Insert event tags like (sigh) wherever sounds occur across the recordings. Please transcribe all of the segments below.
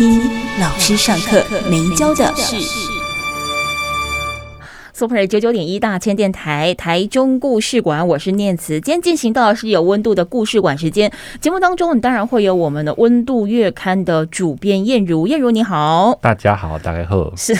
一老师上课没教的事。Super 九九点一大千电台台中故事馆，我是念慈。今天进行到的是有温度的故事馆时间。节目当中，你当然会有我们的温度月刊的主编燕如，燕如你好，大家好，大家好。是，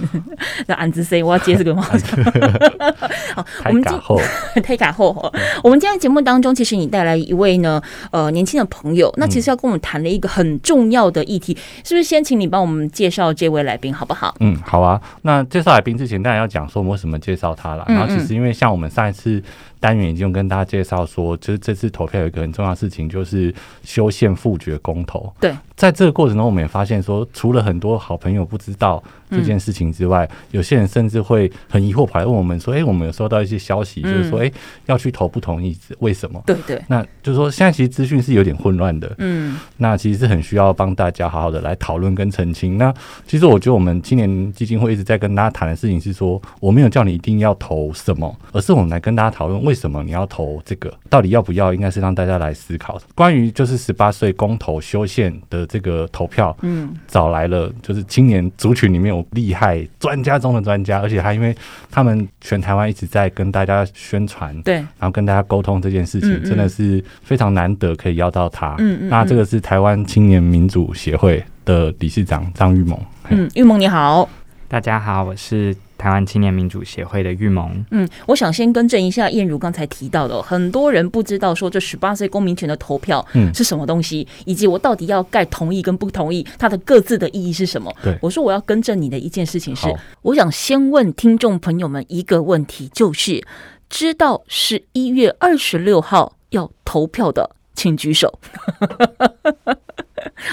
(laughs) 那安子 C，我要接这个吗？(laughs) 好，我们今 (laughs) 太卡后。我们今天节目当中，其实你带来一位呢，呃，年轻的朋友。那其实要跟我们谈了一个很重要的议题，是不是？先请你帮我们介绍这位来宾，好不好？嗯，好啊。那介绍来宾之前，当然要讲。说我为什么介绍他了？然后其实因为像我们上一次。单元已经跟大家介绍说，就是这次投票有一个很重要的事情，就是修宪复决公投。对，在这个过程中，我们也发现说，除了很多好朋友不知道这件事情之外，嗯、有些人甚至会很疑惑，跑来问我们说：“哎、欸，我们有收到一些消息，就是说，哎、欸，要去投不同意，为什么？”对对，那就是说，现在其实资讯是有点混乱的。嗯，那其实是很需要帮大家好好的来讨论跟澄清。那其实我觉得，我们青年基金会一直在跟大家谈的事情是说，我没有叫你一定要投什么，而是我们来跟大家讨论为什么你要投。这个到底要不要，应该是让大家来思考。关于就是十八岁公投修宪的这个投票，嗯，找来了就是青年族群里面有厉害专家中的专家，而且他因为他们全台湾一直在跟大家宣传，对，然后跟大家沟通这件事情，真的是非常难得可以邀到他。嗯嗯，那这个是台湾青年民主协会的理事长张玉萌。嗯，玉萌你好，大家好，我是。台湾青年民主协会的玉萌，嗯，我想先更正一下，燕如刚才提到的，很多人不知道说这十八岁公民权的投票，嗯，是什么东西，以及我到底要盖同意跟不同意，它的各自的意义是什么？对，我说我要更正你的一件事情是，我想先问听众朋友们一个问题，就是知道十一月二十六号要投票的，请举手。(laughs)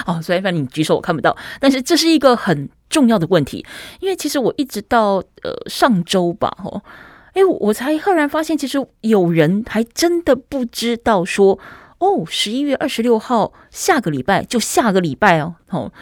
哦，虽然反正你举手我看不到，但是这是一个很重要的问题，因为其实我一直到呃上周吧，哦，哎，我才赫然发现，其实有人还真的不知道说，哦，十一月二十六号下个礼拜就下个礼拜哦，哦，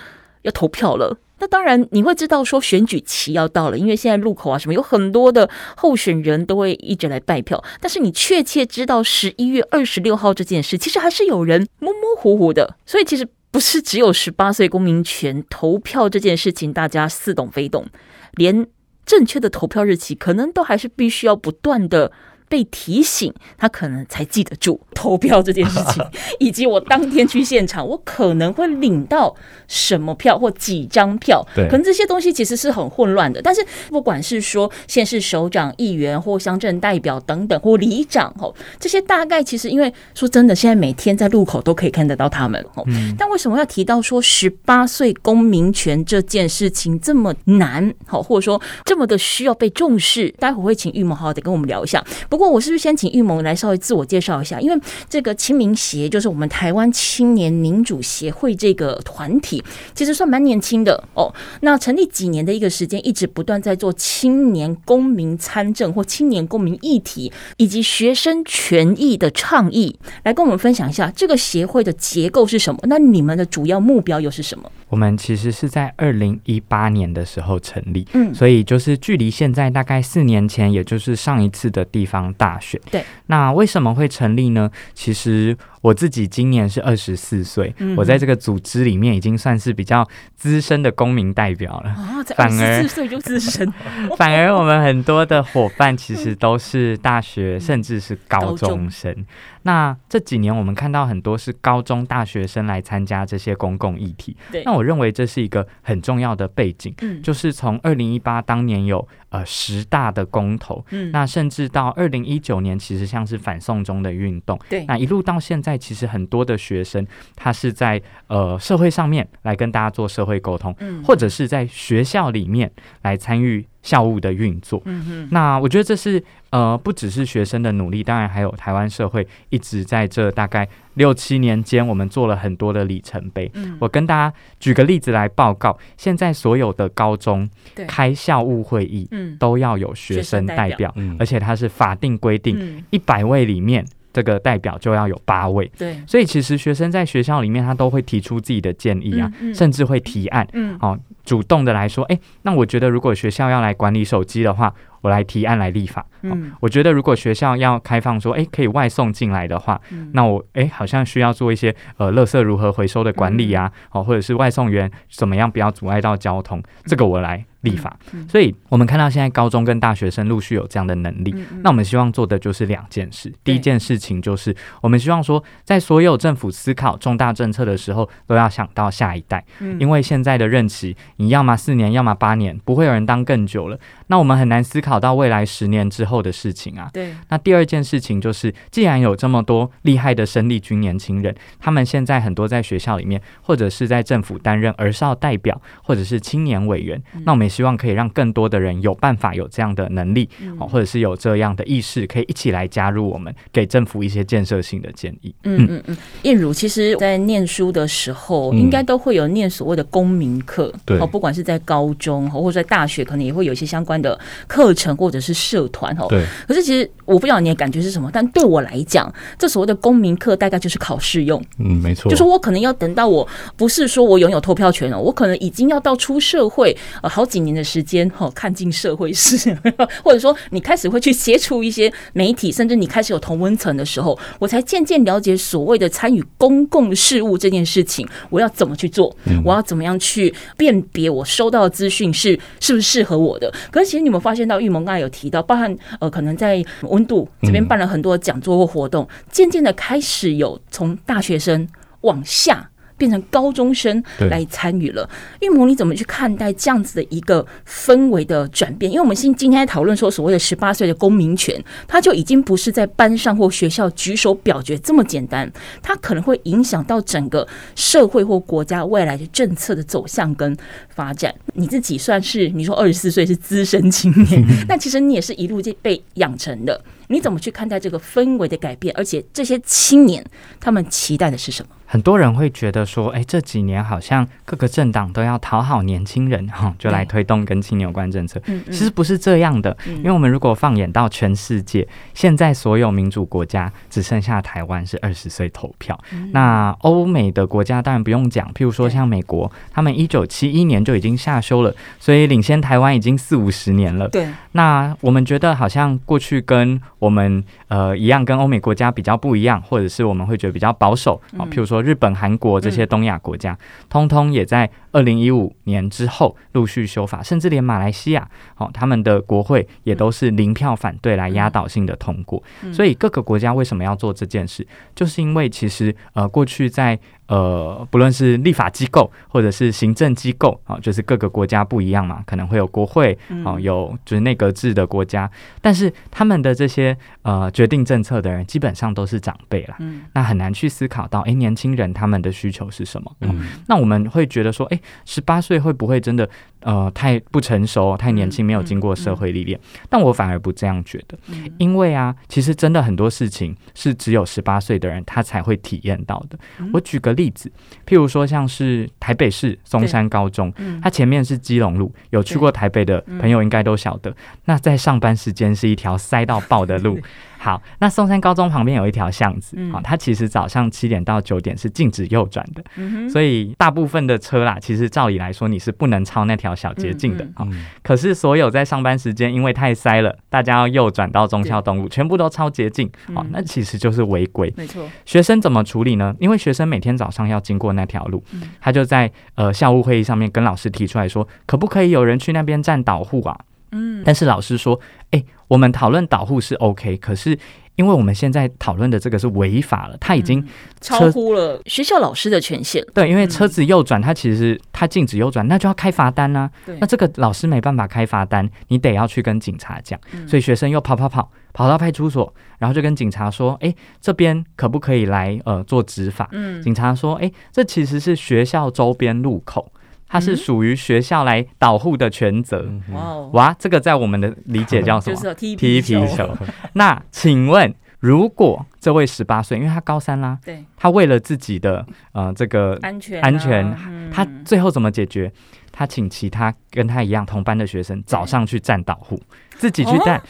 要投票了。那当然你会知道说选举期要到了，因为现在路口啊什么有很多的候选人都会一直来拜票，但是你确切知道十一月二十六号这件事，其实还是有人模模糊糊的，所以其实。不是只有十八岁公民权投票这件事情，大家似懂非懂，连正确的投票日期，可能都还是必须要不断的。被提醒，他可能才记得住投票这件事情，(laughs) 以及我当天去现场，我可能会领到什么票或几张票，对可能这些东西其实是很混乱的。但是不管是说县市首长、议员或乡镇代表等等，或里长吼，这些大概其实因为说真的，现在每天在路口都可以看得到他们吼。但为什么要提到说十八岁公民权这件事情这么难好，或者说这么的需要被重视？待会会请玉萌好好的跟我们聊一下。不不过，我是不是先请玉萌来稍微自我介绍一下？因为这个青民协就是我们台湾青年民主协会这个团体，其实算蛮年轻的哦。那成立几年的一个时间，一直不断在做青年公民参政或青年公民议题以及学生权益的倡议，来跟我们分享一下这个协会的结构是什么？那你们的主要目标又是什么？我们其实是在二零一八年的时候成立，嗯，所以就是距离现在大概四年前，也就是上一次的地方大选。对，那为什么会成立呢？其实我自己今年是二十四岁，我在这个组织里面已经算是比较资深的公民代表了。啊，才二十四岁就资深，(laughs) 反而我们很多的伙伴其实都是大学甚至是高中生。那这几年我们看到很多是高中大学生来参加这些公共议题。那我认为这是一个很重要的背景，就是从二零一八当年有。呃，十大的公投，嗯，那甚至到二零一九年，其实像是反送中的运动，对，那一路到现在，其实很多的学生他是在呃社会上面来跟大家做社会沟通，嗯，或者是在学校里面来参与。校务的运作，那我觉得这是呃，不只是学生的努力，当然还有台湾社会一直在这大概六七年间，我们做了很多的里程碑。嗯，我跟大家举个例子来报告，现在所有的高中开校务会议，嗯，都要有学生代表，而且它是法定规定，一百位里面这个代表就要有八位。对，所以其实学生在学校里面，他都会提出自己的建议啊，甚至会提案，嗯，好。主动的来说，哎，那我觉得如果学校要来管理手机的话，我来提案来立法。嗯，我觉得如果学校要开放说，哎，可以外送进来的话，嗯、那我哎好像需要做一些呃，垃圾如何回收的管理啊，好、嗯，或者是外送员怎么样不要阻碍到交通，这个我来。立法，所以我们看到现在高中跟大学生陆续有这样的能力。那我们希望做的就是两件事。第一件事情就是，我们希望说，在所有政府思考重大政策的时候，都要想到下一代。因为现在的任期，你要么四年，要么八年，不会有人当更久了。那我们很难思考到未来十年之后的事情啊。对。那第二件事情就是，既然有这么多厉害的生力军年轻人，他们现在很多在学校里面，或者是在政府担任儿少代表，或者是青年委员，那我们也希望可以让更多的人有办法有这样的能力，或者是有这样的意识，可以一起来加入我们，给政府一些建设性的建议。嗯嗯嗯。燕如，其实，在念书的时候，应该都会有念所谓的公民课，对，哦不管是在高中或者在大学，可能也会有一些相关。的课程或者是社团哦，对。可是其实我不知道你的感觉是什么，但对我来讲，这所谓的公民课大概就是考试用。嗯，没错。就是我可能要等到我不是说我拥有投票权了，我可能已经要到出社会呃好几年的时间哈，看尽社会事，(laughs) 或者说你开始会去接触一些媒体，甚至你开始有同温层的时候，我才渐渐了解所谓的参与公共事务这件事情，我要怎么去做，我要怎么样去辨别我收到的资讯是是不是适合我的。可是其实你们发现到玉萌刚才有提到，包含呃，可能在温度这边办了很多讲座或活动，渐渐的开始有从大学生往下。变成高中生来参与了，玉母，你怎么去看待这样子的一个氛围的转变？因为我们今今天讨论说所谓的十八岁的公民权，它就已经不是在班上或学校举手表决这么简单，它可能会影响到整个社会或国家未来的政策的走向跟发展。你自己算是你说二十四岁是资深青年，(laughs) 那其实你也是一路就被养成的。你怎么去看待这个氛围的改变？而且这些青年他们期待的是什么？很多人会觉得说，哎，这几年好像各个政党都要讨好年轻人，哈，就来推动跟青年有关政策。嗯，其实不是这样的，因为我们如果放眼到全世界，现在所有民主国家只剩下台湾是二十岁投票。那欧美的国家当然不用讲，譬如说像美国，他们一九七一年就已经下修了，所以领先台湾已经四五十年了。对，那我们觉得好像过去跟我们呃一样，跟欧美国家比较不一样，或者是我们会觉得比较保守啊。譬如说日本、韩国这些东亚国家，通通也在二零一五年之后陆续修法，甚至连马来西亚，哦，他们的国会也都是零票反对来压倒性的通过。所以各个国家为什么要做这件事，就是因为其实呃过去在。呃，不论是立法机构或者是行政机构啊，就是各个国家不一样嘛，可能会有国会啊，有就是内阁制的国家，但是他们的这些呃决定政策的人基本上都是长辈啦，那很难去思考到，哎，年轻人他们的需求是什么？嗯，那我们会觉得说，哎，十八岁会不会真的？呃，太不成熟，太年轻，没有经过社会历练。但我反而不这样觉得，因为啊，其实真的很多事情是只有十八岁的人他才会体验到的。我举个例子，譬如说像是台北市松山高中，它前面是基隆路，有去过台北的朋友应该都晓得，那在上班时间是一条塞到爆的路。(laughs) 好，那松山高中旁边有一条巷子，好，它其实早上七点到九点是禁止右转的，嗯，所以大部分的车啦，其实照理来说你是不能超那条小捷径的啊，嗯嗯。可是所有在上班时间因为太塞了，大家要右转到忠孝东路，全部都超捷径，好，那其实就是违规。没错，学生怎么处理呢？因为学生每天早上要经过那条路，他就在呃校务会议上面跟老师提出来说，可不可以有人去那边站导护啊？嗯，但是老师说，哎、欸，我们讨论导护是 OK，可是。因为我们现在讨论的这个是违法了，他已经、嗯、超乎了学校老师的权限。对，因为车子右转，他其实是他禁止右转，那就要开罚单呢、啊。那这个老师没办法开罚单，你得要去跟警察讲。所以学生又跑跑跑跑到派出所，然后就跟警察说：“哎，这边可不可以来呃做执法？”嗯，警察说：“哎，这其实是学校周边路口。”它是属于学校来导护的权责。哇哇，这个在我们的理解叫什么？就是踢皮球。那请问，如果这位十八岁，因为他高三啦，对，他为了自己的呃这个安全安全，他最后怎么解决？他请其他跟他一样同班的学生早上去站导护，自己去带。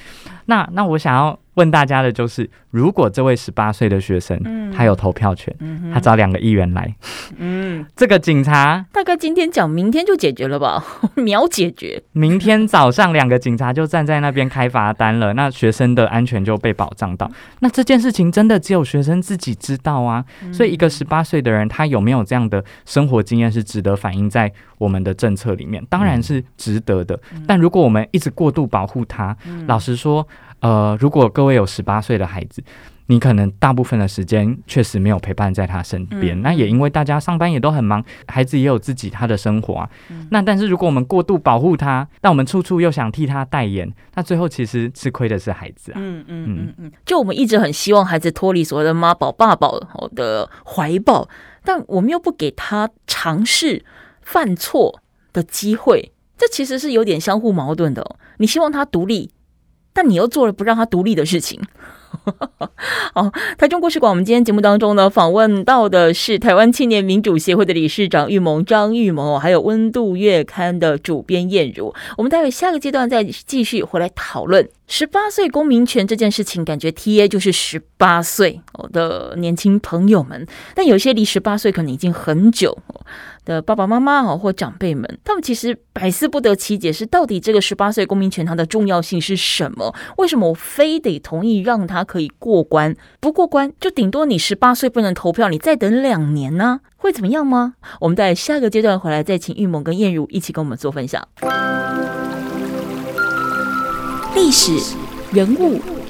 那那我想要。问大家的就是，如果这位十八岁的学生，嗯、他有投票权，嗯、他找两个议员来，嗯，这个警察大概今天讲，明天就解决了吧？(laughs) 秒解决。明天早上两个警察就站在那边开罚单了，那学生的安全就被保障到。那这件事情真的只有学生自己知道啊？嗯、所以一个十八岁的人，他有没有这样的生活经验是值得反映在我们的政策里面？当然是值得的。嗯、但如果我们一直过度保护他，嗯、老实说。呃，如果各位有十八岁的孩子，你可能大部分的时间确实没有陪伴在他身边。嗯、那也因为大家上班也都很忙，孩子也有自己他的生活啊。嗯、那但是如果我们过度保护他，但我们处处又想替他代言，那最后其实吃亏的是孩子啊。嗯嗯嗯嗯。就我们一直很希望孩子脱离所谓的妈宝爸宝的怀抱，但我们又不给他尝试犯错的机会，这其实是有点相互矛盾的哦。你希望他独立。但你又做了不让他独立的事情。(laughs) 好，台中故事馆，我们今天节目当中呢，访问到的是台湾青年民主协会的理事长玉萌张玉萌，还有温度月刊的主编燕如。我们待会下个阶段再继续回来讨论十八岁公民权这件事情。感觉 TA 就是十八岁我的年轻朋友们，但有些离十八岁可能已经很久。的爸爸妈妈啊，或长辈们，他们其实百思不得其解，是到底这个十八岁公民权它的重要性是什么？为什么我非得同意让他可以过关？不过关就顶多你十八岁不能投票，你再等两年呢？会怎么样吗？我们在下个阶段回来再请玉萌跟燕如一起跟我们做分享。历史人物。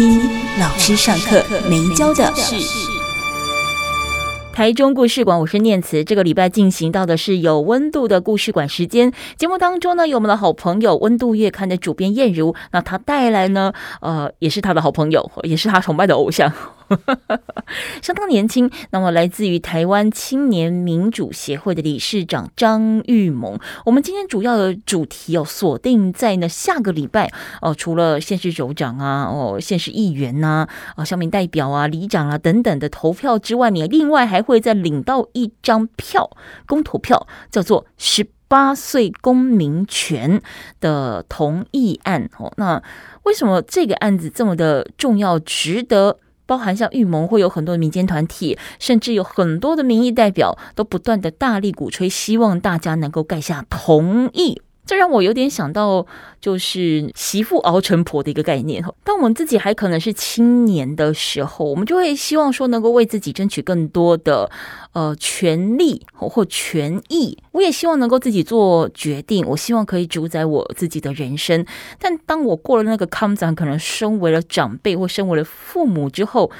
听老师上课没教的事。台中故事馆，我是念慈。这个礼拜进行到的是有温度的故事馆时间。节目当中呢，有我们的好朋友温度月刊的主编燕如，那他带来呢，呃，也是他的好朋友，也是他崇拜的偶像。(laughs) 相当年轻，那么来自于台湾青年民主协会的理事长张玉萌。我们今天主要的主题哦，锁定在呢下个礼拜哦，除了县市首长啊、哦县市议员呐、啊、哦乡民代表啊、里长啊等等的投票之外，你另外还会再领到一张票，公投票，叫做十八岁公民权的同意案哦。那为什么这个案子这么的重要，值得？包含像预盟会有很多民间团体，甚至有很多的民意代表都不断的大力鼓吹，希望大家能够盖下同意。这让我有点想到，就是媳妇熬成婆的一个概念。当我们自己还可能是青年的时候，我们就会希望说能够为自己争取更多的呃权利或权益。我也希望能够自己做决定，我希望可以主宰我自己的人生。但当我过了那个坎，可能身为了长辈或身为了父母之后。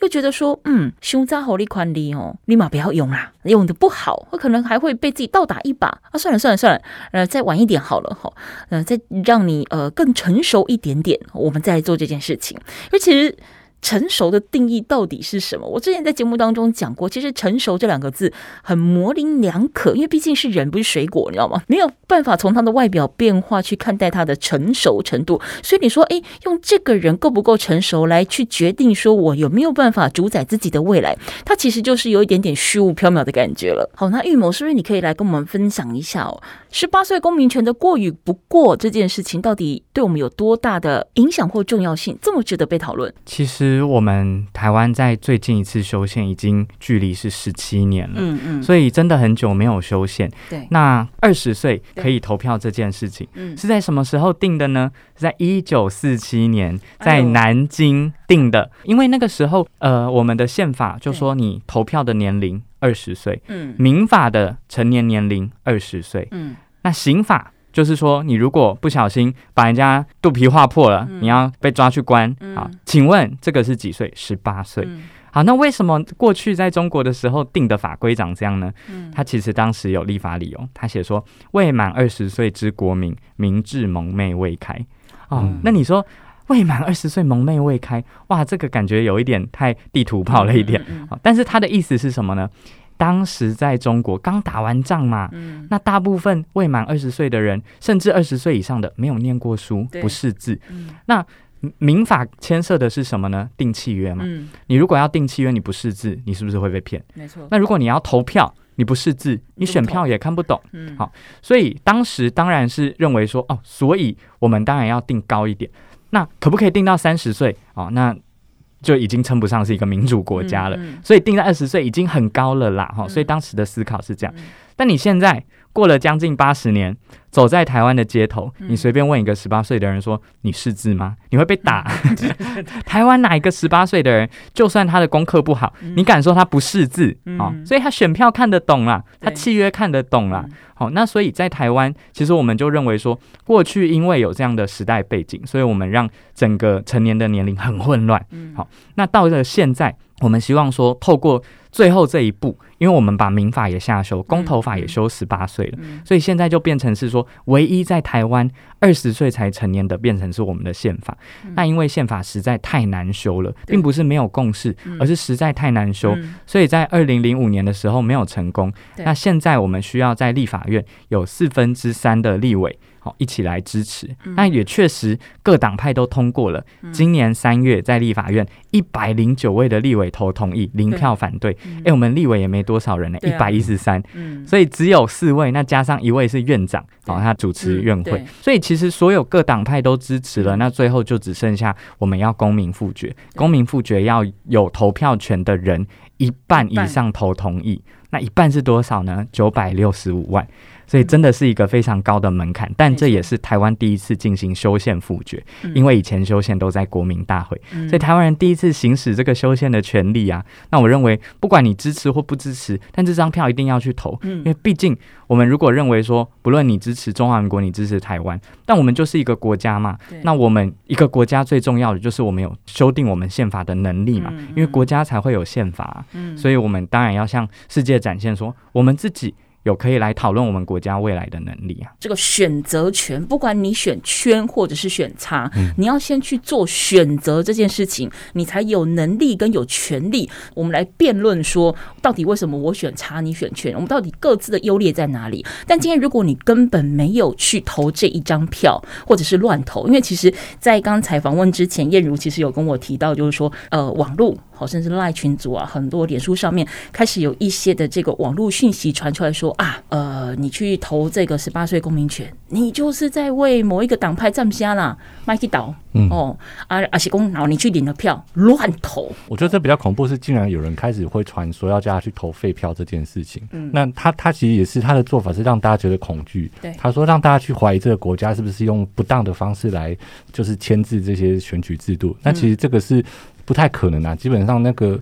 又觉得说，嗯，胸扎好利宽利哦，立马不要用啦，用的不好，我可能还会被自己倒打一把啊！算了算了算了，呃，再晚一点好了哈，呃，再让你呃更成熟一点点，我们再做这件事情。而其实。成熟的定义到底是什么？我之前在节目当中讲过，其实“成熟”这两个字很模棱两可，因为毕竟是人，不是水果，你知道吗？没有办法从他的外表变化去看待他的成熟程度。所以你说，诶，用这个人够不够成熟来去决定说我有没有办法主宰自己的未来，他其实就是有一点点虚无缥缈的感觉了。好，那预谋是不是你可以来跟我们分享一下哦？十八岁公民权的过与不过这件事情，到底对我们有多大的影响或重要性，这么值得被讨论？其实我们台湾在最近一次修宪已经距离是十七年了，嗯嗯，所以真的很久没有修宪。对，那二十岁可以投票这件事情，嗯，是在什么时候定的呢？是在一九四七年在南京定的，因为那个时候，呃，我们的宪法就说你投票的年龄。二十岁，嗯，民法的成年年龄二十岁，嗯，那刑法就是说，你如果不小心把人家肚皮划破了，嗯、你要被抓去关，嗯、好，请问这个是几岁？十八岁，嗯、好，那为什么过去在中国的时候定的法规长这样呢？嗯，他其实当时有立法理由，他写说未满二十岁之国民，民智蒙昧未开，哦，嗯、那你说未满二十岁蒙昧未开，哇，这个感觉有一点太地图炮了一点，嗯嗯嗯、但是他的意思是什么呢？当时在中国刚打完仗嘛，嗯、那大部分未满二十岁的人，甚至二十岁以上的没有念过书，不识字。嗯、那民法牵涉的是什么呢？订契约嘛。嗯、你如果要订契约，你不识字，你是不是会被骗？没错。那如果你要投票，你不识字，你选票也看不懂。嗯。好，所以当时当然是认为说，哦，所以我们当然要定高一点。那可不可以定到三十岁？哦，那。就已经称不上是一个民主国家了，嗯嗯、所以定在二十岁已经很高了啦，哈、嗯，所以当时的思考是这样。嗯、但你现在过了将近八十年，走在台湾的街头，嗯、你随便问一个十八岁的人说：“你识字吗？”你会被打。嗯、(laughs) 台湾哪一个十八岁的人，就算他的功课不好，嗯、你敢说他不识字啊？嗯、所以他选票看得懂啦，他契约看得懂啦。好，那所以在台湾，其实我们就认为说，过去因为有这样的时代背景，所以我们让整个成年的年龄很混乱。好，那到了现在，我们希望说，透过最后这一步，因为我们把民法也下修，公投法也修十八岁了，所以现在就变成是说，唯一在台湾二十岁才成年的，变成是我们的宪法。嗯、那因为宪法实在太难修了，并不是没有共识，嗯、而是实在太难修，嗯、所以在二零零五年的时候没有成功。对那现在我们需要在立法院有四分之三的立委。好，一起来支持。那也确实各党派都通过了。今年三月在立法院一百零九位的立委投同意，零票反对。哎，我们立委也没多少人呢，一百一十三。所以只有四位，那加上一位是院长，好，他主持院会。所以其实所有各党派都支持了，那最后就只剩下我们要公民复决。公民复决要有投票权的人一半以上投同意，那一半是多少呢？九百六十五万。所以真的是一个非常高的门槛，但这也是台湾第一次进行修宪复决，因为以前修宪都在国民大会，所以台湾人第一次行使这个修宪的权利啊。那我认为，不管你支持或不支持，但这张票一定要去投，因为毕竟我们如果认为说，不论你支持中华民国，你支持台湾，但我们就是一个国家嘛。那我们一个国家最重要的就是我们有修订我们宪法的能力嘛，因为国家才会有宪法，所以我们当然要向世界展现说，我们自己。有可以来讨论我们国家未来的能力啊！这个选择权，不管你选圈或者是选叉，嗯、你要先去做选择这件事情，你才有能力跟有权利。我们来辩论说，到底为什么我选叉，你选圈？我们到底各自的优劣在哪里？但今天如果你根本没有去投这一张票，或者是乱投，因为其实，在刚才访问之前，燕如其实有跟我提到，就是说，呃，网络。好，甚至赖群组啊，很多脸书上面开始有一些的这个网络讯息传出来说啊，呃，你去投这个十八岁公民权，你就是在为某一个党派站下啦，麦基岛，嗯哦，啊啊是公，然后你去领了票乱投。我觉得这比较恐怖是，竟然有人开始会传说要叫他去投废票这件事情。嗯，那他他其实也是他的做法是让大家觉得恐惧。对，他说让大家去怀疑这个国家是不是用不当的方式来就是牵制这些选举制度。那其实这个是。不太可能啊，基本上那个。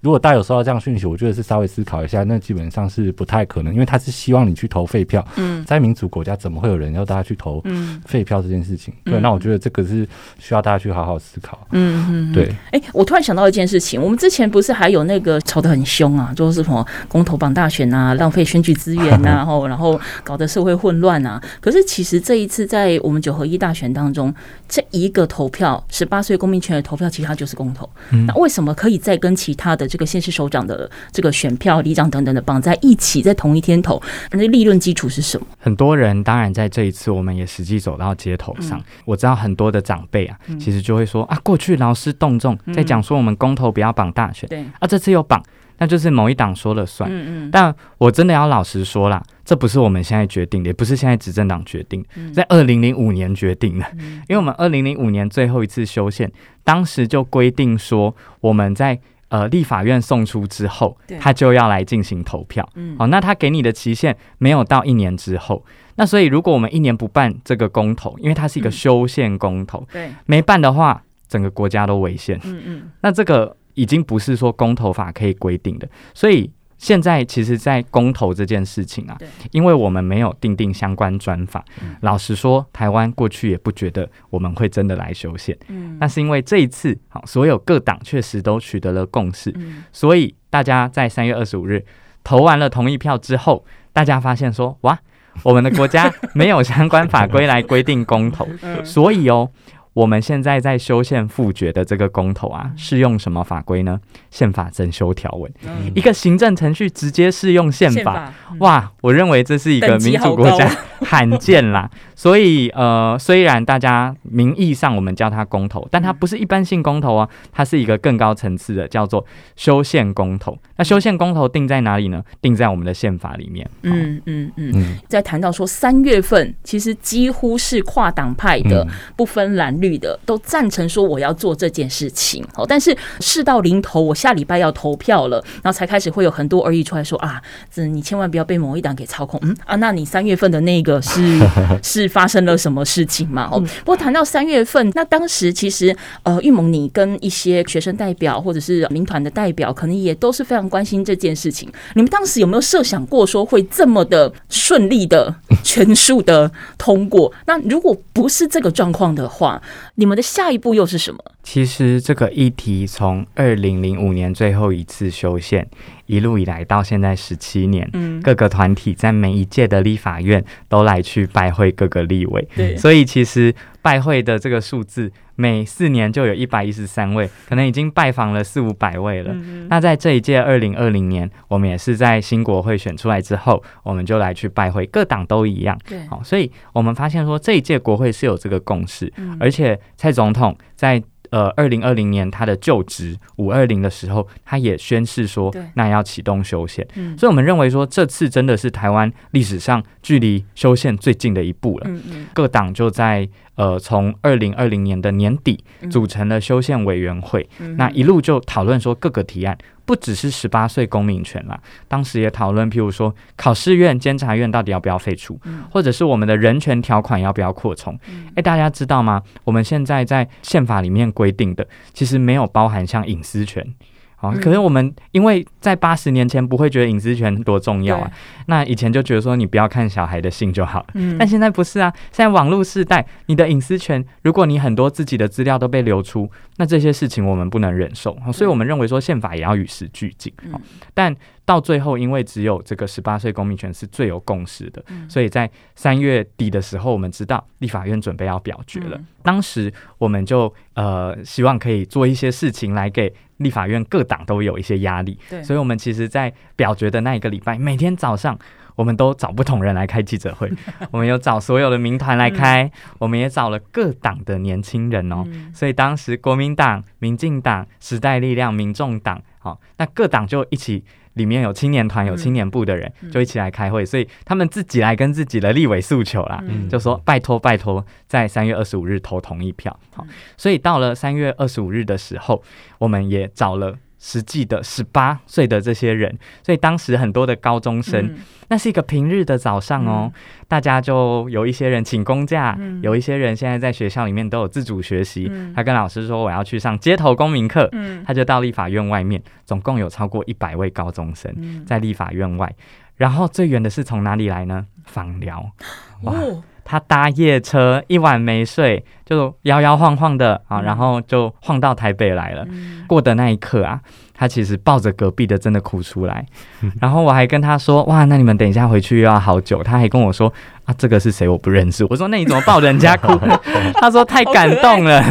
如果大家有收到这样讯息，我觉得是稍微思考一下，那基本上是不太可能，因为他是希望你去投废票。嗯，在民主国家怎么会有人要大家去投废票这件事情？嗯、对，那我觉得这个是需要大家去好好思考。嗯嗯，对。哎、欸，我突然想到一件事情，我们之前不是还有那个吵得很凶啊，就是什么公投榜大选啊，浪费选举资源啊，(laughs) 然后然后搞得社会混乱啊。可是其实这一次在我们九合一大选当中，这一个投票十八岁公民权的投票，其实它就是公投。嗯、那为什么可以再跟其他的？这个县市首长的这个选票、里长等等的绑在一起，在同一天投，那利润基础是什么？很多人当然在这一次，我们也实际走到街头上，嗯、我知道很多的长辈啊，其实就会说啊，过去劳师动众在讲说我们公投不要绑大选，对、嗯、啊，这次又绑。那就是某一党说了算，嗯嗯，但我真的要老实说啦，这不是我们现在决定的，也不是现在执政党决定，在二零零五年决定的，因为我们二零零五年最后一次修宪，当时就规定说我们在呃立法院送出之后，他就要来进行投票，嗯，好，那他给你的期限没有到一年之后，那所以如果我们一年不办这个公投，因为它是一个修宪公投，对，没办的话，整个国家都违宪，嗯嗯，那这个。已经不是说公投法可以规定的，所以现在其实，在公投这件事情啊，因为我们没有订定相关专法，老实说，台湾过去也不觉得我们会真的来修宪，嗯，那是因为这一次，好，所有各党确实都取得了共识，所以大家在三月二十五日投完了同意票之后，大家发现说，哇，我们的国家没有相关法规来规定公投，(laughs) 所以哦。我们现在在修宪复决的这个公投啊，适用什么法规呢？宪法增修条文，嗯、一个行政程序直接适用宪法，法嗯、哇！我认为这是一个民主国家 (laughs) 罕见啦。所以呃，虽然大家名义上我们叫它公投，但它不是一般性公投啊，它是一个更高层次的，叫做修宪公投。那修宪公投定在哪里呢？定在我们的宪法里面。嗯嗯嗯。嗯在谈到说三月份，其实几乎是跨党派的，不分蓝绿的，都赞成说我要做这件事情。哦，但是事到临头，我下礼拜要投票了，然后才开始会有很多而已出来说啊，这你千万不要被某一党给操控。嗯啊，那你三月份的那个是 (laughs) 是发生了什么事情嘛？哦，不过谈到三月份，那当时其实呃，玉萌你跟一些学生代表或者是民团的代表，可能也都是非常关心这件事情。你们当时有没有设想过说会这么的顺利的全数的通过？那如果不是这个状况的话，你们的下一步又是什么？其实这个议题从二零零五年最后一次修宪一路以来到现在十七年，嗯，各个团体在每一届的立法院都来去拜会各个立委，对，所以其实拜会的这个数字每四年就有一百一十三位，可能已经拜访了四五百位了。那在这一届二零二零年，我们也是在新国会选出来之后，我们就来去拜会，各党都一样，对，好，所以我们发现说这一届国会是有这个共识，嗯，而且蔡总统在。呃，二零二零年他的就职五二零的时候，他也宣誓说，那要启动修宪。嗯、所以，我们认为说，这次真的是台湾历史上距离修宪最近的一步了。嗯嗯、各党就在呃，从二零二零年的年底组成了修宪委员会，嗯、那一路就讨论说各个提案。不只是十八岁公民权啦，当时也讨论，譬如说考试院、监察院到底要不要废除，嗯、或者是我们的人权条款要不要扩充？诶、大家知道吗？我们现在在宪法里面规定的，其实没有包含像隐私权。哦，可是我们因为在八十年前不会觉得隐私权多重要啊，那以前就觉得说你不要看小孩的信就好了。嗯，但现在不是啊，现在网络时代，你的隐私权，如果你很多自己的资料都被流出，那这些事情我们不能忍受。所以我们认为说宪法也要与时俱进。嗯，但到最后，因为只有这个十八岁公民权是最有共识的，嗯，所以在三月底的时候，我们知道立法院准备要表决了。嗯，当时我们就呃希望可以做一些事情来给。立法院各党都有一些压力，对，所以我们其实，在表决的那一个礼拜，每天早上，我们都找不同人来开记者会。(laughs) 我们有找所有的民团来开，嗯、我们也找了各党的年轻人哦。嗯、所以当时国民党、民进党、时代力量、民众党，好，那各党就一起。里面有青年团、有青年部的人，就一起来开会，所以他们自己来跟自己的立委诉求啦，就说拜托拜托，在三月二十五日投同意票。好，所以到了三月二十五日的时候，我们也找了。实际的十八岁的这些人，所以当时很多的高中生，嗯、那是一个平日的早上哦，嗯、大家就有一些人请公假，嗯、有一些人现在在学校里面都有自主学习。嗯、他跟老师说我要去上街头公民课，嗯、他就到立法院外面，总共有超过一百位高中生在立法院外。嗯、然后最远的是从哪里来呢？访寮，哇！哦他搭夜车，一晚没睡，就摇摇晃晃的啊，然后就晃到台北来了。嗯、过的那一刻啊，他其实抱着隔壁的，真的哭出来。嗯、(laughs) 然后我还跟他说：“哇，那你们等一下回去又要好久。”他还跟我说：“啊，这个是谁？我不认识。”我说：“那你怎么抱人家哭？” (laughs) 他说：“太感动了。”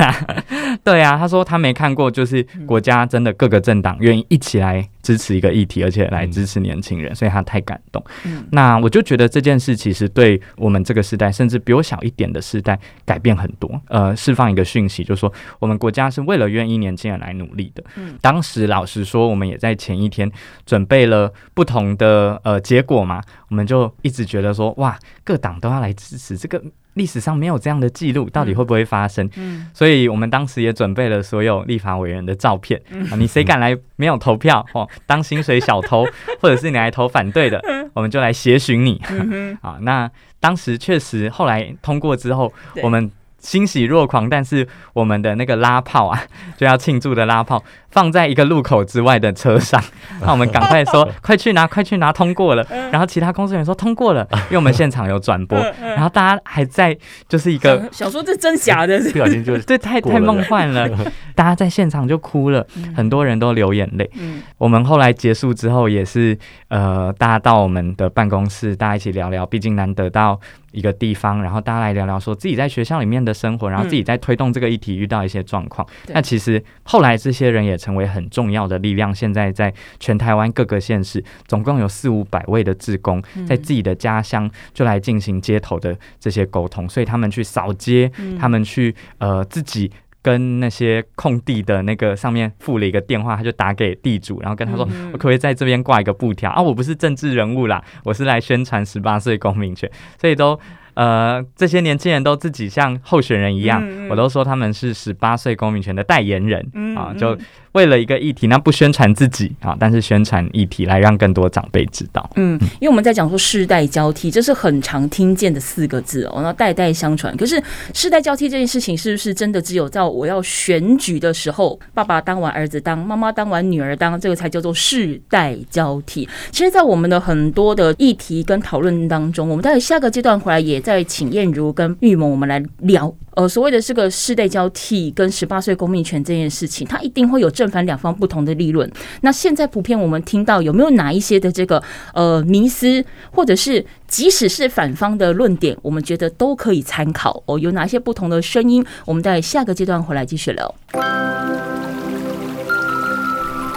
(laughs) 对啊，他说他没看过，就是国家真的各个政党愿意一起来支持一个议题，而且来支持年轻人，所以他太感动。嗯，那我就觉得这件事其实对我们这个时代，甚至比我小一点的时代改变很多。呃，释放一个讯息，就是说我们国家是为了愿意年轻人来努力的。嗯，当时老实说，我们也在前一天准备了不同的呃结果嘛，我们就一直觉得说，哇，各党都要来支持这个。历史上没有这样的记录，到底会不会发生？嗯，所以我们当时也准备了所有立法委员的照片。嗯，啊，你谁敢来没有投票哦？当薪水小偷，(laughs) 或者是你来投反对的，(laughs) 我们就来协寻你。嗯，(laughs) 啊，那当时确实后来通过之后，我们。欣喜若狂，但是我们的那个拉炮啊，(laughs) 就要庆祝的拉炮，放在一个路口之外的车上，(laughs) 那我们赶快说，(laughs) 快去拿，快去拿，通过了。然后其他工作人员说通过了，因为我们现场有转播，然后大家还在就是一个想说这真假的，不小心就这太太梦幻了，大家在现场就哭了，很多人都流眼泪。我们后来结束之后也是呃，大家到我们的办公室，大家一起聊聊，毕竟难得到。一个地方，然后大家来聊聊，说自己在学校里面的生活，然后自己在推动这个议题遇到一些状况。嗯、那其实后来这些人也成为很重要的力量。现在在全台湾各个县市，总共有四五百位的志工，在自己的家乡就来进行街头的这些沟通。所以他们去扫街，他们去呃自己。跟那些空地的那个上面附了一个电话，他就打给地主，然后跟他说：“我可不可以在这边挂一个布条啊？我不是政治人物啦，我是来宣传十八岁公民权。”所以都呃，这些年轻人都自己像候选人一样，我都说他们是十八岁公民权的代言人啊，就。为了一个议题，那不宣传自己啊，但是宣传议题来让更多长辈知道。嗯，因为我们在讲说世代交替，这是很常听见的四个字哦，那代代相传。可是世代交替这件事情，是不是真的只有在我要选举的时候，爸爸当完儿子当，妈妈当完女儿当，这个才叫做世代交替？其实，在我们的很多的议题跟讨论当中，我们待下个阶段回来，也在请燕如跟玉萌我们来聊。呃，所谓的这个世代交替跟十八岁公民权这件事情，它一定会有正反两方不同的立论。那现在普遍我们听到有没有哪一些的这个呃迷思，或者是即使是反方的论点，我们觉得都可以参考哦。有哪些不同的声音？我们在下个阶段回来继续聊。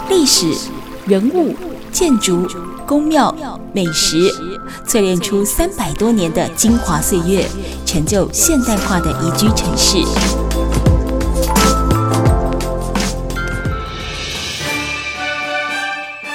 历史人物。建筑、宫庙、美食，淬炼出三百多年的精华岁月，成就现代化的宜居城市。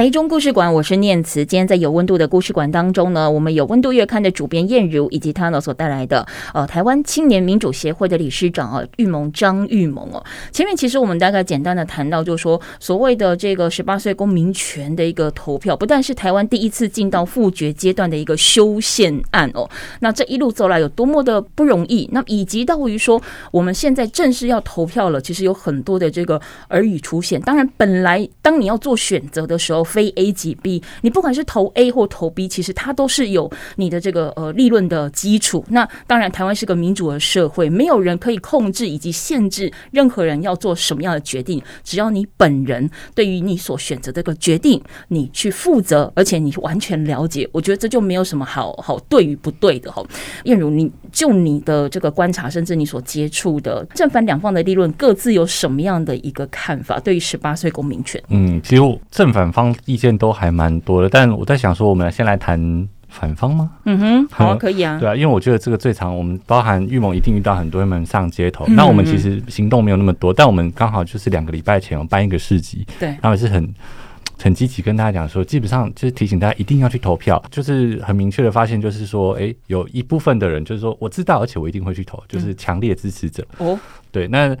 台中故事馆，我是念慈。今天在有温度的故事馆当中呢，我们有温度月刊的主编燕如，以及他呢所带来的呃台湾青年民主协会的理事长啊玉萌张玉萌哦。前面其实我们大概简单的谈到，就是说所谓的这个十八岁公民权的一个投票，不但是台湾第一次进到复决阶段的一个修宪案哦，那这一路走来有多么的不容易，那以及到于说我们现在正式要投票了，其实有很多的这个耳语出现。当然，本来当你要做选择的时候。非 A 即 B，你不管是投 A 或投 B，其实它都是有你的这个呃利润的基础。那当然，台湾是个民主的社会，没有人可以控制以及限制任何人要做什么样的决定。只要你本人对于你所选择这个决定，你去负责，而且你完全了解，我觉得这就没有什么好好对与不对的哈。燕如，你就你的这个观察，甚至你所接触的正反两方的利润，各自有什么样的一个看法？对于十八岁公民权，嗯，其实正反方。意见都还蛮多的，但我在想说，我们先来谈反方吗？嗯哼，好啊，可以啊。(laughs) 对啊，因为我觉得这个最常，我们包含预谋一定遇到很多人上街头。嗯、那我们其实行动没有那么多，但我们刚好就是两个礼拜前我们办一个市集，对，然后也是很很积极跟大家讲说，基本上就是提醒大家一定要去投票，就是很明确的发现，就是说，哎、欸，有一部分的人就是说我知道，而且我一定会去投，就是强烈支持者。哦、嗯，对，那。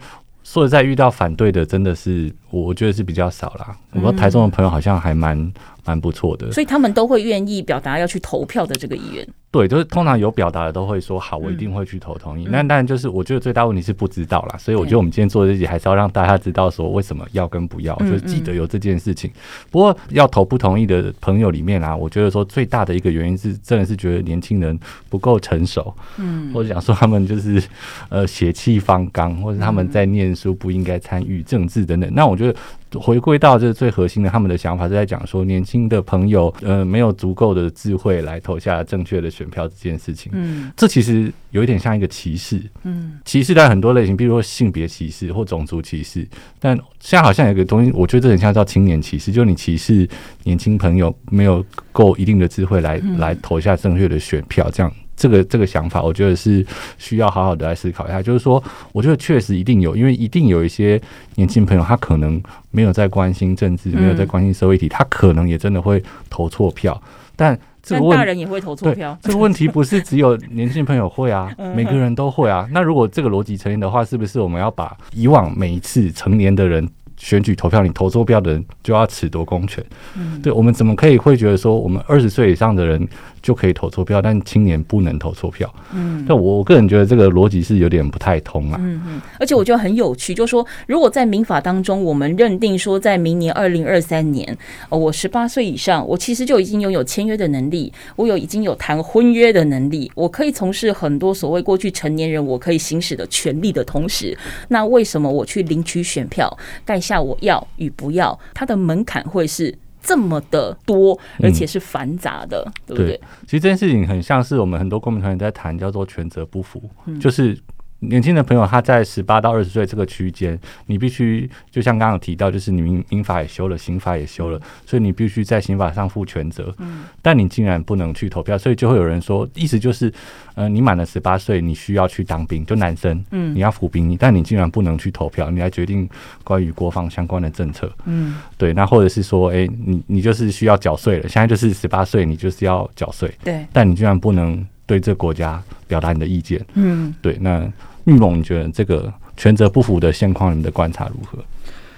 说实在，遇到反对的真的是，我觉得是比较少啦。我和台中的朋友好像还蛮蛮蛮不错的。所以他们都会愿意表达要去投票的这个意愿。对，就是通常有表达的都会说好，我一定会去投同意。那当然就是我觉得最大问题是不知道啦，所以我觉得我们今天做这集还是要让大家知道说为什么要跟不要，就是记得有这件事情。不过要投不同意的朋友里面啊，我觉得说最大的一个原因是真的是觉得年轻人不够成熟，嗯，或者讲说他们就是呃血气方刚，或者他们在念书不应该参与政治等等。那我觉得。回归到这最核心的，他们的想法是在讲说，年轻的朋友，呃，没有足够的智慧来投下正确的选票这件事情。嗯，这其实有一点像一个歧视。嗯，歧视在很多类型，比如说性别歧视或种族歧视。但现在好像有个东西，我觉得这很像叫青年歧视，就是你歧视年轻朋友没有够一定的智慧来来投下正确的选票，这样。这个这个想法，我觉得是需要好好的来思考一下。就是说，我觉得确实一定有，因为一定有一些年轻朋友，他可能没有在关心政治，没有在关心社会议题，他可能也真的会投错票。但这个问大人也会投错票。这个问题不是只有年轻朋友会啊，(laughs) 每个人都会啊。那如果这个逻辑成立的话，是不是我们要把以往每一次成年的人选举投票，你投错票的人就要褫夺公权？嗯，对，我们怎么可以会觉得说，我们二十岁以上的人就可以投错票，但青年不能投错票？嗯，那我我个人觉得这个逻辑是有点不太通啊。嗯嗯，而且我觉得很有趣，就是说，如果在民法当中，我们认定说，在明年二零二三年，呃，我十八岁以上，我其实就已经拥有签约的能力，我有已经有谈婚约的能力，我可以从事很多所谓过去成年人我可以行使的权利的同时，那为什么我去领取选票盖下我要与不要，它的门槛会是这么的多，而且是繁杂的，嗯、对不对？对，其实这件事情很像是我们很多公民团体在谈，叫做权责不符，嗯、就是。年轻的朋友，他在十八到二十岁这个区间，你必须就像刚刚有提到，就是你民民法也修了，刑法也修了，所以你必须在刑法上负全责。嗯，但你竟然不能去投票，所以就会有人说，意思就是，呃，你满了十八岁，你需要去当兵，就男生，嗯，你要服兵役，但你竟然不能去投票，你来决定关于国防相关的政策。嗯，对，那或者是说，哎，你你就是需要缴税了，现在就是十八岁，你就是要缴税。对，但你居然不能对这国家表达你的意见。嗯，对，那。玉龙，你觉得这个权责不符的现况，你们的观察如何？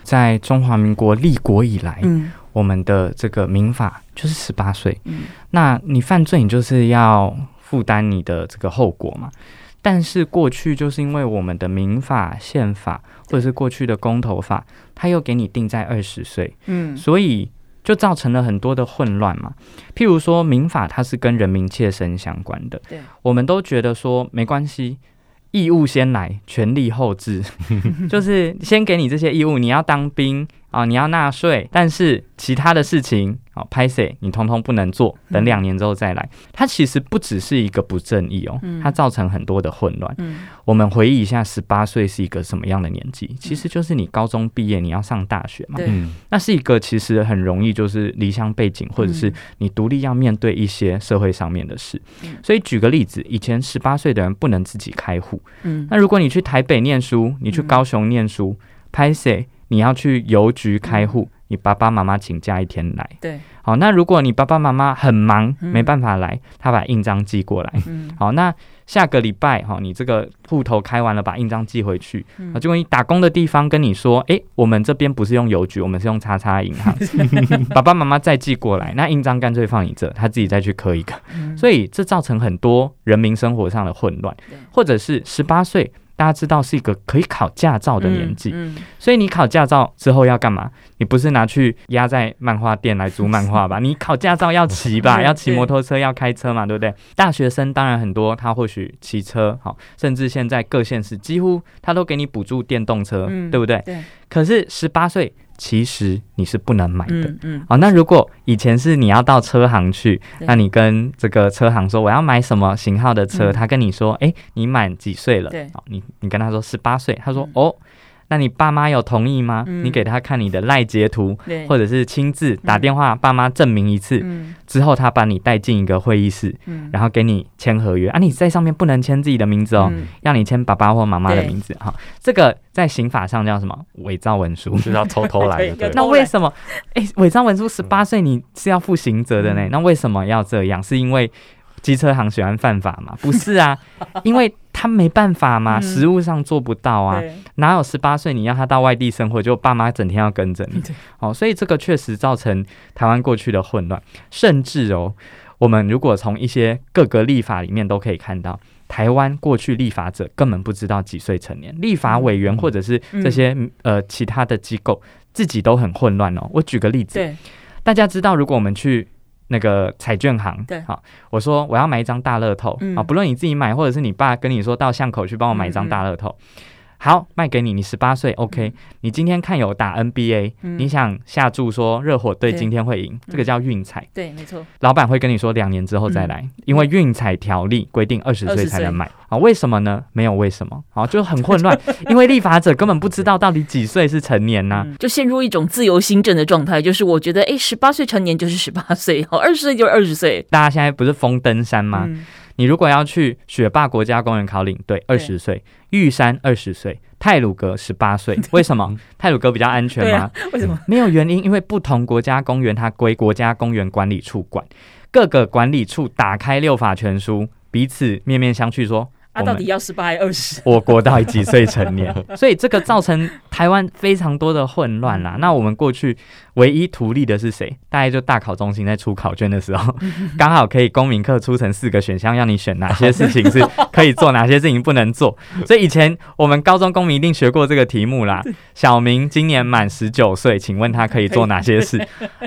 在中华民国立国以来，嗯，我们的这个民法就是十八岁，嗯，那你犯罪，你就是要负担你的这个后果嘛。但是过去就是因为我们的民法、宪法，或者是过去的公投法，它又给你定在二十岁，嗯，所以就造成了很多的混乱嘛。譬如说，民法它是跟人民切身相关的，对，我们都觉得说没关系。义务先来，权利后置，(laughs) 就是先给你这些义务，你要当兵啊、你要纳税，但是其他的事情。好，拍谢你通通不能做，等两年之后再来。它其实不只是一个不正义哦，它造成很多的混乱。我们回忆一下，十八岁是一个什么样的年纪？其实就是你高中毕业，你要上大学嘛。那是一个其实很容易就是离乡背景，或者是你独立要面对一些社会上面的事。所以举个例子，以前十八岁的人不能自己开户。那如果你去台北念书，你去高雄念书，拍谢你要去邮局开户。你爸爸妈妈请假一天来，对，好，那如果你爸爸妈妈很忙，嗯、没办法来，他把印章寄过来，嗯、(laughs) 好，那下个礼拜哈，你这个户头开完了，把印章寄回去，啊、嗯，结果你打工的地方跟你说，哎、欸，我们这边不是用邮局，我们是用叉叉银行，(laughs) 爸爸妈妈再寄过来，那印章干脆放你这，他自己再去刻一个，嗯、所以这造成很多人民生活上的混乱，或者是十八岁。大家知道是一个可以考驾照的年纪，嗯嗯、所以你考驾照之后要干嘛？你不是拿去压在漫画店来租漫画吧？(laughs) 你考驾照要骑吧，要骑摩托车，要开车嘛，对不对？大学生当然很多，他或许骑车，好，甚至现在各县市几乎他都给你补助电动车，嗯、对不对？对。可是十八岁。其实你是不能买的，嗯，嗯哦，那如果以前是你要到车行去，那你跟这个车行说我要买什么型号的车，嗯、他跟你说，哎，你满几岁了？对，哦，你你跟他说十八岁，他说、嗯、哦。那你爸妈有同意吗？嗯、你给他看你的赖截图，或者是亲自打电话，爸妈证明一次、嗯、之后，他把你带进一个会议室，嗯、然后给你签合约啊。你在上面不能签自己的名字哦，嗯、要你签爸爸或妈妈的名字。哈对，这个在刑法上叫什么？伪造文书，(laughs) 就是要偷偷来的。(laughs) 对那为什么？哎，伪造文书十八岁你是要负刑责的呢？嗯、那为什么要这样？是因为机车行喜欢犯法吗？(laughs) 不是啊，因为。他没办法嘛，嗯、实务上做不到啊，哪有十八岁你让他到外地生活，就爸妈整天要跟着你，(laughs) 哦，所以这个确实造成台湾过去的混乱，甚至哦，我们如果从一些各个立法里面都可以看到，台湾过去立法者根本不知道几岁成年，立法委员或者是这些、嗯、呃其他的机构自己都很混乱哦。我举个例子，大家知道，如果我们去。那个彩券行，对，好，我说我要买一张大乐透，嗯、啊，不论你自己买，或者是你爸跟你说到巷口去帮我买一张大乐透。嗯嗯好，卖给你。你十八岁，OK、嗯。你今天看有打 NBA，、嗯、你想下注说热火队今天会赢，这个叫运彩。对，没错。老板会跟你说两年之后再来，嗯、因为运彩条例规定二十岁才能买。啊，为什么呢？没有为什么。好，就很混乱，(laughs) 因为立法者根本不知道到底几岁是成年呢、就陷入一种自由新政的状态。就是我觉得，哎，十八岁成年就是十八岁，好，二十岁就是二十岁。大家现在不是封登山吗？嗯你如果要去雪霸国家公园考领队，二十岁；玉山二十岁；泰鲁格十八岁。(laughs) 为什么泰鲁格比较安全吗？啊、为什么？没有原因，因为不同国家公园它归国家公园管理处管，各个管理处打开六法全书，彼此面面相觑说。啊，到底要十八还是二十？(laughs) 我国到底几岁成年？(laughs) 所以这个造成台湾非常多的混乱啦。那我们过去唯一图利的是谁？大概就大考中心在出考卷的时候，刚好可以公民课出成四个选项，让你选哪些事情是 (laughs) 可以做，哪些事情不能做。所以以前我们高中公民一定学过这个题目啦。小明今年满十九岁，请问他可以做哪些事？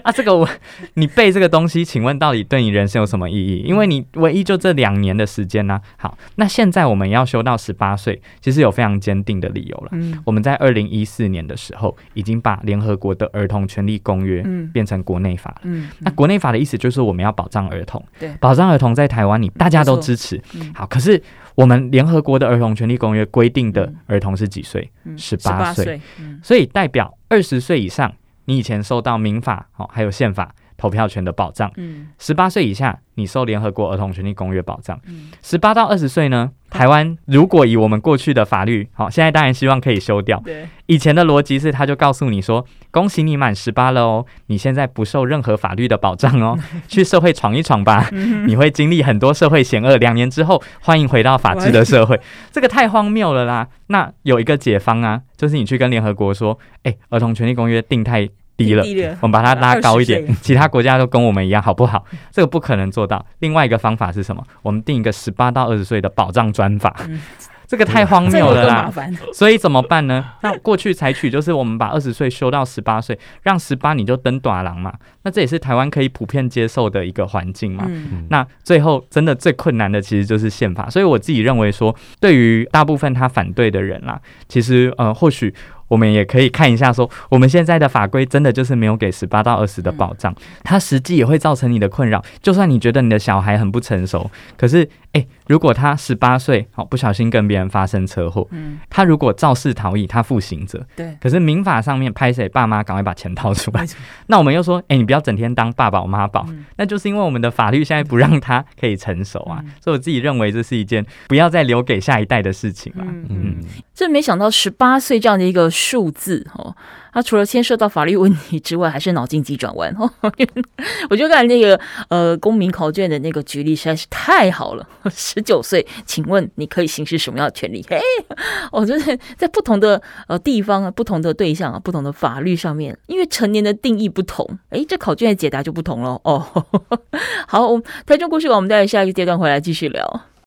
啊，这个我你背这个东西，请问到底对你人生有什么意义？因为你唯一就这两年的时间呢。好，那现在。在我们要修到十八岁，其实有非常坚定的理由了。嗯，我们在二零一四年的时候，已经把联合国的儿童权利公约变成国内法了。嗯，那国内法的意思就是我们要保障儿童。对，保障儿童在台湾，你大家都支持。好，可是我们联合国的儿童权利公约规定的儿童是几岁？十八岁。所以代表二十岁以上，你以前受到民法哦，还有宪法。投票权的保障，嗯，十八岁以下你受联合国儿童权利公约保障，嗯，十八到二十岁呢，台湾如果以我们过去的法律，好，现在当然希望可以修掉，对，以前的逻辑是他就告诉你说，恭喜你满十八了哦，你现在不受任何法律的保障哦，(laughs) 去社会闯一闯吧，你会经历很多社会险恶，两年之后欢迎回到法治的社会，(laughs) 这个太荒谬了啦，那有一个解方啊，就是你去跟联合国说，哎，儿童权利公约定太。低了，我们把它拉高一点，其他国家都跟我们一样，好不好？(laughs) 这个不可能做到。另外一个方法是什么？我们定一个十八到二十岁的保障专法，(laughs) 这个太荒谬了啦。所以怎么办呢？那过去采取就是我们把二十岁修到十八岁，让十八你就登短廊嘛。那这也是台湾可以普遍接受的一个环境嘛。那最后真的最困难的其实就是宪法。所以我自己认为说，对于大部分他反对的人啦，其实呃或许。我们也可以看一下，说我们现在的法规真的就是没有给十八到二十的保障，它实际也会造成你的困扰。就算你觉得你的小孩很不成熟，可是，诶，如果他十八岁，好不小心跟别人发生车祸，嗯，他如果肇事逃逸，他负刑责，对。可是民法上面拍谁爸妈赶快把钱掏出来，(laughs) 那我们又说，诶，你不要整天当爸宝妈宝，那就是因为我们的法律现在不让他可以成熟啊。所以我自己认为这是一件不要再留给下一代的事情了。嗯，真没想到十八岁这样的一个。数字哦，它除了牵涉到法律问题之外，还是脑筋急转弯哦。(laughs) 我觉得刚才那个呃公民考卷的那个举例实在是太好了。(laughs) 十九岁，请问你可以行使什么样的权利？嘿，我觉得在不同的呃地方、不同的对象、不同的法律上面，因为成年的定义不同，哎，这考卷的解答就不同了哦。(laughs) 好，台中故事馆，我们待下一个阶段回来继续聊。